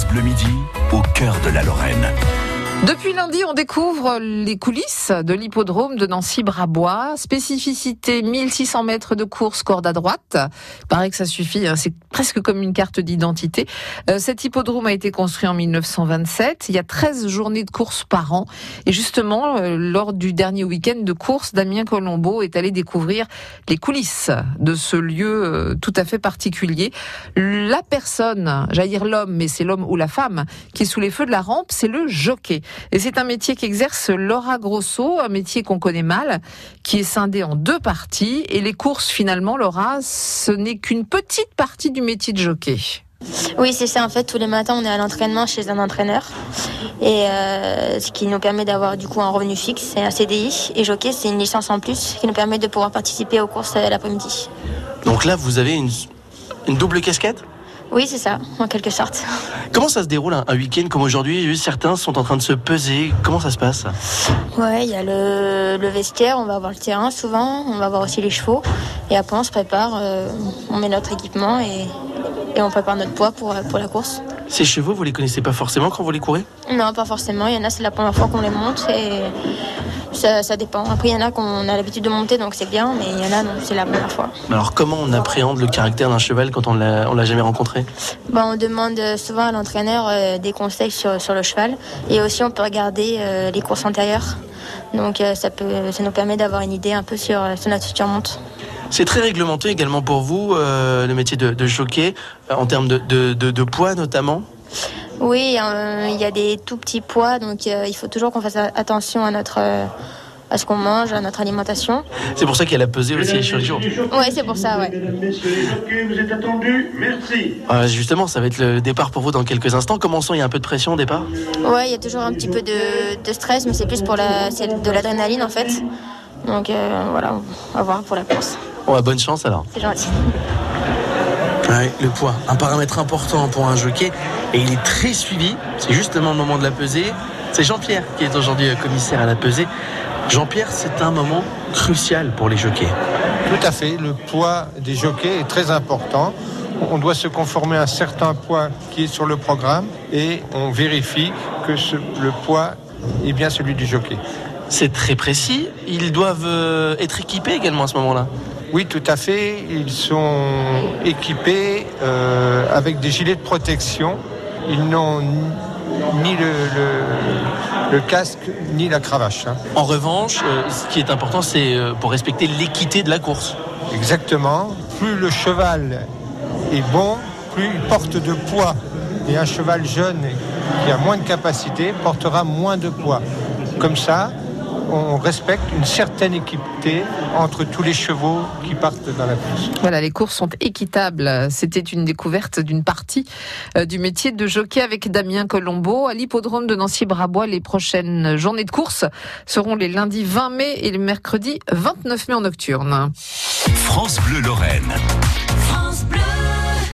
France Bleu Midi, au cœur de la Lorraine. Depuis lundi, on découvre les coulisses de l'hippodrome de Nancy-Brabois. Spécificité 1600 mètres de course corde à droite. Il paraît que ça suffit, hein. c'est presque comme une carte d'identité. Euh, cet hippodrome a été construit en 1927. Il y a 13 journées de course par an. Et justement, euh, lors du dernier week-end de course, Damien Colombo est allé découvrir les coulisses de ce lieu euh, tout à fait particulier. La personne, j'allais dire l'homme, mais c'est l'homme ou la femme, qui est sous les feux de la rampe, c'est le jockey. Et c'est un métier qu'exerce Laura Grosso, un métier qu'on connaît mal, qui est scindé en deux parties. Et les courses, finalement, Laura, ce n'est qu'une petite partie du métier de jockey. Oui, c'est ça. En fait, tous les matins, on est à l'entraînement chez un entraîneur. Et euh, ce qui nous permet d'avoir du coup un revenu fixe, c'est un CDI. Et jockey, c'est une licence en plus qui nous permet de pouvoir participer aux courses euh, l'après-midi. Donc là, vous avez une, une double casquette? Oui, c'est ça, en quelque sorte. Comment ça se déroule un, un week-end comme aujourd'hui? Certains sont en train de se peser. Comment ça se passe? Ouais, il y a le, le vestiaire, on va voir le terrain souvent, on va voir aussi les chevaux. Et après, on se prépare, euh, on met notre équipement et, et on prépare notre poids pour, pour la course. Ces chevaux, vous les connaissez pas forcément quand vous les courez? Non, pas forcément. Il y en a, c'est la première fois qu'on les monte et ça, ça dépend. Après, il y en a qu'on a l'habitude de monter, donc c'est bien, mais il y en a, non, c'est la première fois. Alors comment on appréhende le caractère d'un cheval quand on l'a on l'a jamais rencontré? Bon, on demande souvent à l'entraîneur euh, des conseils sur, sur le cheval et aussi on peut regarder euh, les courses antérieures. Donc euh, ça, peut, ça nous permet d'avoir une idée un peu sur, sur notre future monte. C'est très réglementé également pour vous, le métier de, de jockey, en termes de- de poids notamment? Oui, euh, il y a des tout petits poids, donc euh, il faut toujours qu'on fasse attention à notre euh, à ce qu'on mange, à notre alimentation. C'est pour ça qu'il y a la pesée aussi sur les jours. Oui, c'est pour ça, ouais. Mesdames, Messieurs les jockeys, vous êtes attendus. Merci. Euh, justement, ça va être le départ pour vous dans quelques instants. Comment on sent Il y a un peu de pression au départ? Ouais, il y a toujours un petit peu de, de stress, mais c'est plus pour la, c'est de l'adrénaline en fait. Donc euh, voilà, on va voir pour la course. Bon, bah, bonne chance alors. C'est gentil. Ouais, le poids, un paramètre important pour un jockey et il est très suivi. C'est justement le moment de la pesée. C'est Jean-Pierre qui est aujourd'hui euh, commissaire à la pesée. Jean-Pierre, c'est un moment crucial pour les jockeys. Tout à fait. Le poids des jockeys est très important. On doit se conformer à un certain poids qui est sur le programme et on vérifie que ce- le poids est bien celui du jockey. C'est très précis. Ils doivent euh, être équipés également à ce moment-là. Oui, tout à fait. Ils sont équipés euh, avec des gilets de protection. Ils n'ont ni le, le- le casque ni la cravache. hein. En revanche, euh, ce qui est important, c'est euh, pour respecter l'équité de la course. Exactement. Plus le cheval est bon, plus il porte de poids. Et un cheval jeune qui a moins de capacité portera moins de poids. Comme ça, on respecte une certaine équité entre tous les chevaux qui partent dans la course. Voilà, les courses sont équitables. C'était une découverte d'une partie euh, du métier de jockey avec Damien Colombo à l'hippodrome de Nancy-Brabois. Les prochaines journées de course seront les lundis 20 mai et le mercredi 29 mai en nocturne. France Bleu Lorraine.